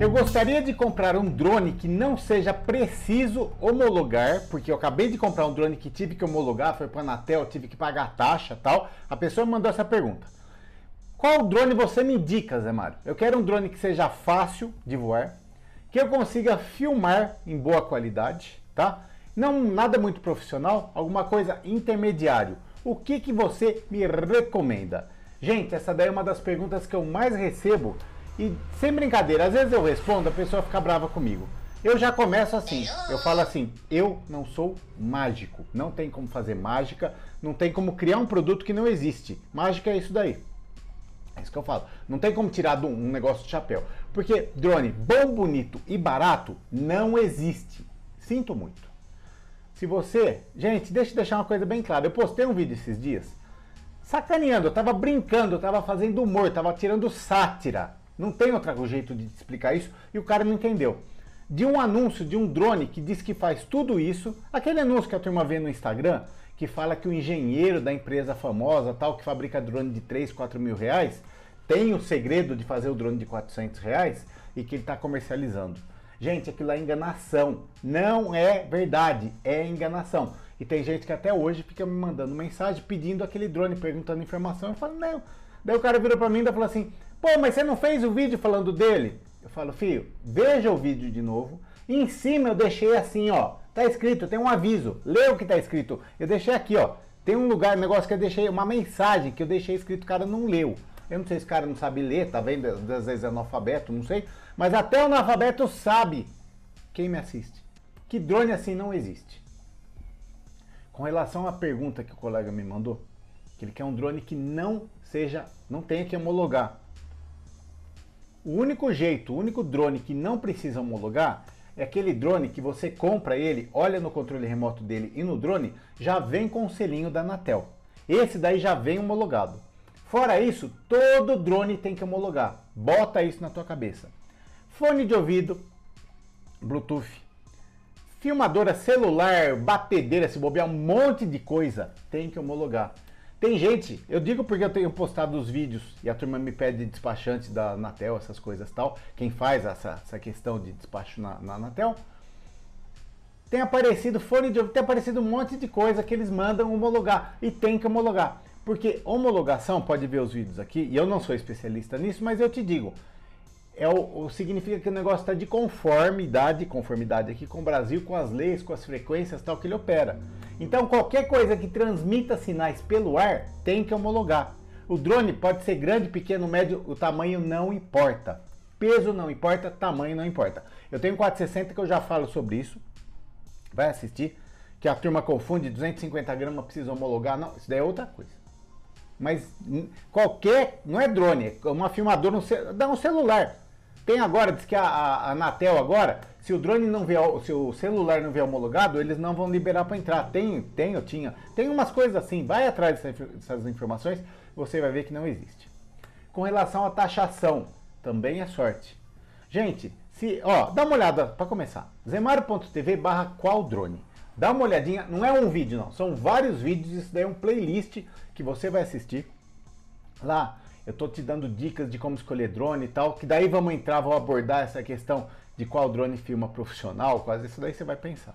Eu gostaria de comprar um drone que não seja preciso homologar, porque eu acabei de comprar um drone que tive que homologar, foi para a Anatel, tive que pagar taxa tal. A pessoa me mandou essa pergunta. Qual drone você me indica, Zé Mário? Eu quero um drone que seja fácil de voar, que eu consiga filmar em boa qualidade, tá? Não nada muito profissional, alguma coisa intermediário. O que, que você me recomenda? Gente, essa daí é uma das perguntas que eu mais recebo e sem brincadeira, às vezes eu respondo, a pessoa fica brava comigo. Eu já começo assim, eu falo assim, eu não sou mágico, não tem como fazer mágica, não tem como criar um produto que não existe. Mágica é isso daí. É isso que eu falo. Não tem como tirar um negócio de chapéu. Porque drone bom, bonito e barato não existe. Sinto muito. Se você. Gente, deixa eu deixar uma coisa bem clara. Eu postei um vídeo esses dias sacaneando, eu tava brincando, eu tava fazendo humor, eu tava tirando sátira. Não tem outro jeito de explicar isso e o cara não entendeu. De um anúncio de um drone que diz que faz tudo isso, aquele anúncio que a turma vê no Instagram, que fala que o engenheiro da empresa famosa, tal, que fabrica drone de 3, 4 mil reais, tem o segredo de fazer o drone de 400 reais e que ele está comercializando. Gente, aquilo é enganação. Não é verdade, é enganação. E tem gente que até hoje fica me mandando mensagem pedindo aquele drone, perguntando informação. Eu falo, não. Daí o cara virou para mim e falou assim: pô, mas você não fez o vídeo falando dele? Eu falo, filho, veja o vídeo de novo. E em cima eu deixei assim, ó. Tá escrito, tem um aviso. Lê o que tá escrito. Eu deixei aqui, ó. Tem um lugar, um negócio que eu deixei, uma mensagem que eu deixei escrito, o cara não leu. Eu não sei se o cara não sabe ler, tá vendo? Às vezes é analfabeto, não sei. Mas até o analfabeto sabe quem me assiste. Que drone assim não existe. Com relação à pergunta que o colega me mandou, que ele quer um drone que não seja, não tenha que homologar. O único jeito, o único drone que não precisa homologar é aquele drone que você compra ele, olha no controle remoto dele e no drone já vem com o selinho da Anatel. Esse daí já vem homologado. Fora isso, todo drone tem que homologar. Bota isso na tua cabeça. Fone de ouvido, Bluetooth, filmadora celular, batedeira, se bobear um monte de coisa, tem que homologar. Tem gente, eu digo porque eu tenho postado os vídeos e a turma me pede despachante da Anatel, essas coisas tal. Quem faz essa, essa questão de despacho na, na Anatel. Tem aparecido fone de ouvido, tem aparecido um monte de coisa que eles mandam homologar e tem que homologar. Porque homologação, pode ver os vídeos aqui, e eu não sou especialista nisso, mas eu te digo, é o, o, significa que o negócio está de conformidade, conformidade aqui com o Brasil, com as leis, com as frequências tal que ele opera. Então qualquer coisa que transmita sinais pelo ar tem que homologar. O drone pode ser grande, pequeno, médio, o tamanho não importa. Peso não importa, tamanho não importa. Eu tenho 460 que eu já falo sobre isso. Vai assistir. Que a turma confunde 250 gramas precisa homologar. Não, isso daí é outra coisa. Mas qualquer, não é drone, é uma filmadora, dá um celular. Tem agora, diz que a, a Anatel agora, se o drone não vier, se o celular não vier homologado, eles não vão liberar para entrar. Tem, tem, eu tinha. Tem umas coisas assim, vai atrás dessas informações, você vai ver que não existe. Com relação à taxação, também é sorte. Gente, se, ó, dá uma olhada para começar. zemaro.tv barra qual drone. Dá uma olhadinha, não é um vídeo não, são vários vídeos, isso daí é um playlist que você vai assistir. Lá eu estou te dando dicas de como escolher drone e tal, que daí vamos entrar, vou abordar essa questão de qual drone filma profissional, quase isso daí você vai pensar.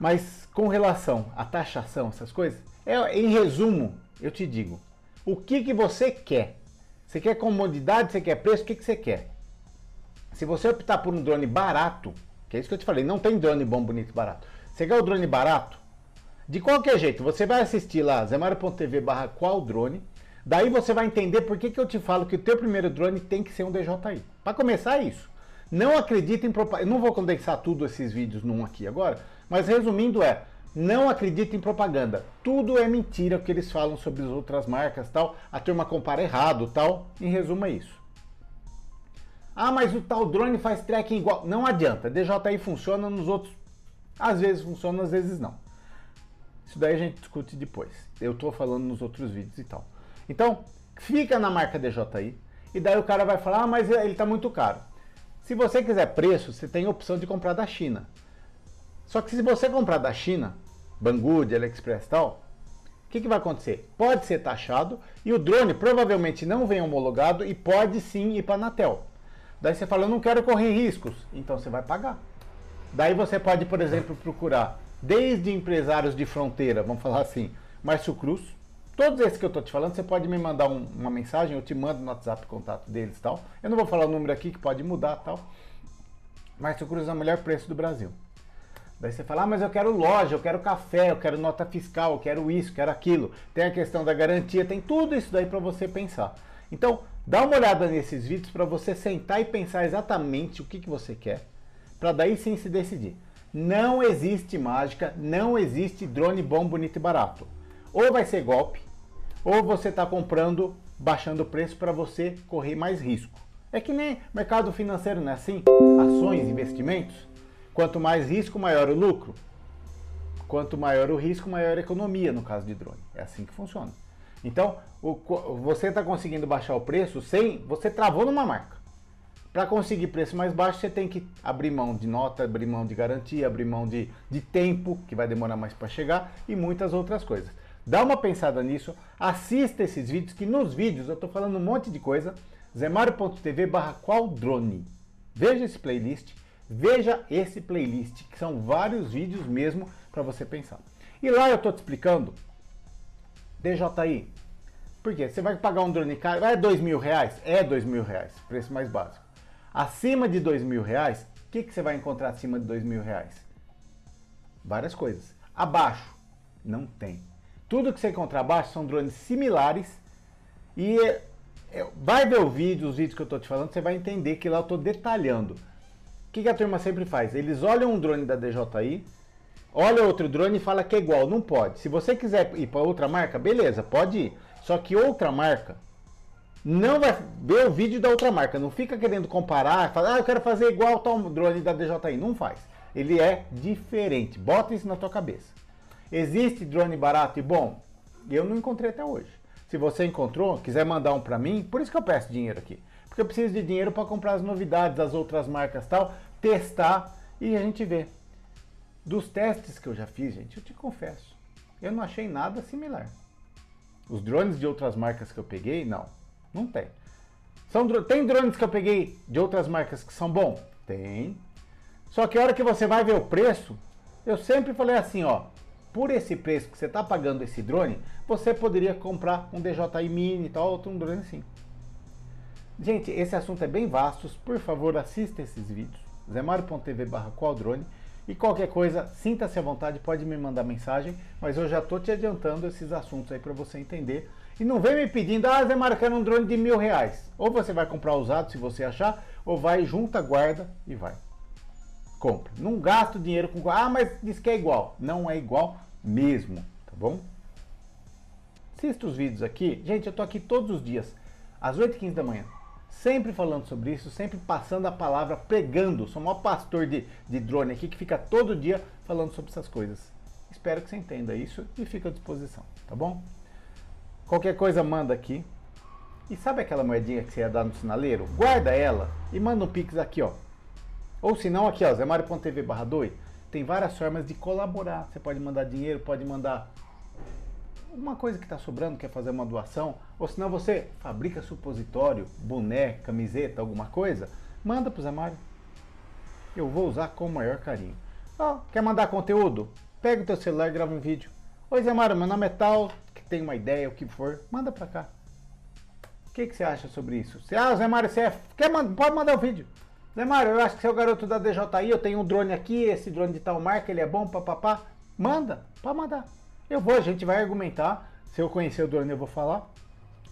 Mas com relação à taxação, essas coisas, é, em resumo, eu te digo, o que, que você quer? Você quer comodidade, você quer preço, o que, que você quer? Se você optar por um drone barato, que é isso que eu te falei, não tem drone bom, bonito, barato. Você quer o drone barato? De qualquer jeito, você vai assistir lá, zemario.tv barra qual drone, Daí você vai entender por que, que eu te falo que o teu primeiro drone tem que ser um DJI. Para começar é isso. Não acredita em propaganda. Eu não vou condensar tudo esses vídeos num aqui agora, mas resumindo é, não acredita em propaganda. Tudo é mentira o que eles falam sobre as outras marcas, tal. A turma compara errado, tal. Em resumo é isso. Ah, mas o tal drone faz tracking igual. Não adianta. DJI funciona nos outros. Às vezes funciona, às vezes não. Isso daí a gente discute depois. Eu estou falando nos outros vídeos e tal. Então, fica na marca DJI e daí o cara vai falar, ah, mas ele está muito caro. Se você quiser preço, você tem a opção de comprar da China. Só que se você comprar da China, Banggood, AliExpress e tal, o que, que, vai acontecer? Pode ser taxado e o drone provavelmente não vem homologado e pode sim ir para a Anatel. Daí você fala, eu não quero correr riscos. Então você vai pagar. Daí você pode, por exemplo, procurar desde empresários de fronteira, vamos falar assim, Márcio Cruz. Todos esses que eu estou te falando, você pode me mandar um, uma mensagem, eu te mando no WhatsApp o contato deles e tal. Eu não vou falar o número aqui que pode mudar tal. Márcio Cruz é o melhor preço do Brasil. Daí você fala, ah, mas eu quero loja, eu quero café, eu quero nota fiscal, eu quero isso, quero aquilo. Tem a questão da garantia, tem tudo isso daí para você pensar. Então, dá uma olhada nesses vídeos para você sentar e pensar exatamente o que, que você quer, para daí sim se decidir. Não existe mágica, não existe drone bom, bonito e barato. Ou vai ser golpe, ou você está comprando, baixando o preço para você correr mais risco. É que nem mercado financeiro, não é assim? Ações, investimentos. Quanto mais risco, maior o lucro. Quanto maior o risco, maior a economia no caso de drone. É assim que funciona. Então, o, você está conseguindo baixar o preço sem. Você travou numa marca. Para conseguir preço mais baixo, você tem que abrir mão de nota, abrir mão de garantia, abrir mão de, de tempo, que vai demorar mais para chegar, e muitas outras coisas. Dá uma pensada nisso, assista esses vídeos, que nos vídeos eu estou falando um monte de coisa. zemario.tv barra qual drone. Veja esse playlist veja esse playlist, que são vários vídeos mesmo para você pensar. E lá eu estou te explicando DJI. Por quê? Você vai pagar um drone caro, é dois mil reais? É dois mil reais, preço mais básico. Acima de dois mil reais, o que, que você vai encontrar acima de dois mil reais? Várias coisas. Abaixo, não tem. Tudo que você encontrar abaixo são drones similares e é, vai ver o vídeo, os vídeos que eu estou te falando, você vai entender que lá eu estou detalhando o que, que a turma sempre faz? Eles olham um drone da DJI, olha outro drone e fala que é igual. Não pode. Se você quiser ir para outra marca, beleza, pode ir. Só que outra marca não vai ver o vídeo da outra marca. Não fica querendo comparar, falar, ah, eu quero fazer igual tal drone da DJI. Não faz. Ele é diferente. Bota isso na tua cabeça. Existe drone barato e bom? Eu não encontrei até hoje. Se você encontrou, quiser mandar um para mim, por isso que eu peço dinheiro aqui porque eu preciso de dinheiro para comprar as novidades das outras marcas tal, testar e a gente vê. Dos testes que eu já fiz, gente, eu te confesso, eu não achei nada similar. Os drones de outras marcas que eu peguei, não, não tem. São, tem drones que eu peguei de outras marcas que são bons? Tem. Só que a hora que você vai ver o preço, eu sempre falei assim, ó, por esse preço que você está pagando esse drone, você poderia comprar um DJI Mini e tal, outro um drone assim. Gente, esse assunto é bem vasto. Por favor, assista esses vídeos. zemario.tv barra qualdrone. E qualquer coisa, sinta-se à vontade, pode me mandar mensagem, mas eu já estou te adiantando esses assuntos aí para você entender. E não vem me pedindo, ah, Zé Mário, quero um drone de mil reais. Ou você vai comprar usado se você achar, ou vai, junta, guarda e vai. Compra. Não gasta dinheiro com. Ah, mas diz que é igual. Não é igual mesmo, tá bom? Assista os vídeos aqui. Gente, eu tô aqui todos os dias, às 8h15 da manhã sempre falando sobre isso, sempre passando a palavra, pregando. Sou o maior pastor de, de drone aqui que fica todo dia falando sobre essas coisas. Espero que você entenda isso e fique à disposição, tá bom? Qualquer coisa manda aqui. E sabe aquela moedinha que você ia dar no sinaleiro? Guarda ela e manda um pix aqui, ó. Ou se não, aqui, ó, zemario.tv barra 2. Tem várias formas de colaborar. Você pode mandar dinheiro, pode mandar uma coisa que está sobrando, quer fazer uma doação, ou senão você fabrica supositório, boné, camiseta, alguma coisa, manda para o Zé Mário. Eu vou usar com o maior carinho. Oh, quer mandar conteúdo? Pega o teu celular e grava um vídeo. Oi Zé Mário, meu nome é tal, que tem uma ideia, o que for, manda para cá. O que, que você acha sobre isso? Se, ah, Zé Mário, você é... Quer, pode mandar o um vídeo. Zé Mário, eu acho que você é o garoto da DJI, eu tenho um drone aqui, esse drone de tal marca, ele é bom, papapá. Manda, pode mandar. Eu vou, a gente vai argumentar. Se eu conhecer o drone, eu vou falar.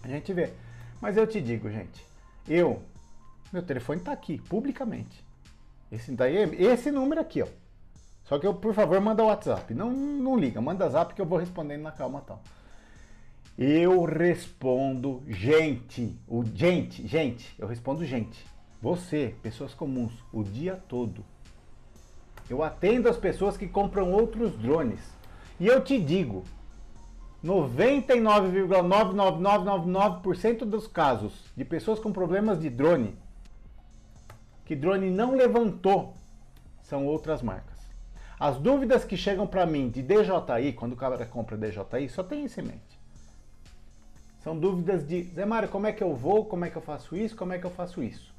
A gente vê. Mas eu te digo, gente, eu, meu telefone está aqui, publicamente. Esse daí, é esse número aqui, ó. Só que eu, por favor, manda o WhatsApp. Não, não liga, manda zap que eu vou respondendo na calma tal. Eu respondo gente, o gente, gente, eu respondo gente. Você, pessoas comuns, o dia todo. Eu atendo as pessoas que compram outros drones. E eu te digo, 99,99999% dos casos de pessoas com problemas de drone, que drone não levantou, são outras marcas. As dúvidas que chegam para mim de DJI, quando o cara compra DJI, só tem isso em mente. São dúvidas de, Zé Mário, como é que eu vou, como é que eu faço isso, como é que eu faço isso.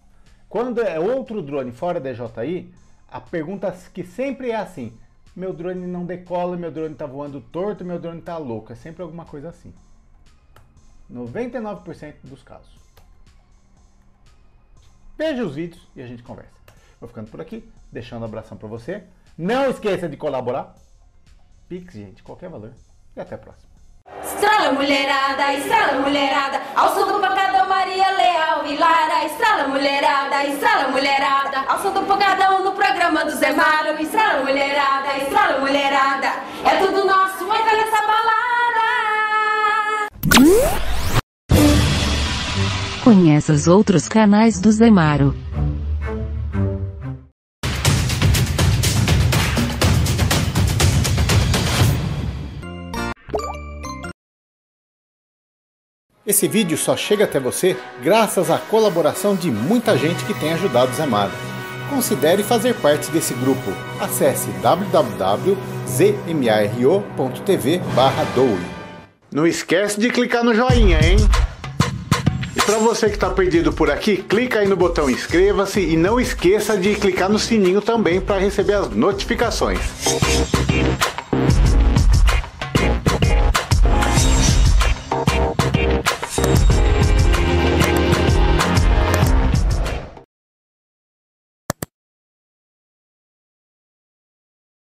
Quando é outro drone fora DJI, a pergunta que sempre é assim: meu drone não decola, meu drone está voando torto, meu drone está louco. É sempre alguma coisa assim. 99% dos casos. Veja os vídeos e a gente conversa. Vou ficando por aqui, deixando um abração para você. Não esqueça de colaborar. Pix, gente, qualquer valor. E até a próxima. Estrala mulherada, estrala mulherada, ao som do pancadão Maria Leal e Lara. Estrala mulherada, estrala mulherada, ao som do pancadão no programa do Zé Mário. Estrala mulherada, estrala mulherada, é tudo nosso, entra nessa balada. Conheça os outros canais do Zemaro. Esse vídeo só chega até você graças à colaboração de muita gente que tem ajudado Zé Mário. Considere fazer parte desse grupo. Acesse www.zmaro.tv doe. Não esquece de clicar no joinha, hein? E para você que está perdido por aqui, clica aí no botão inscreva-se e não esqueça de clicar no sininho também para receber as notificações.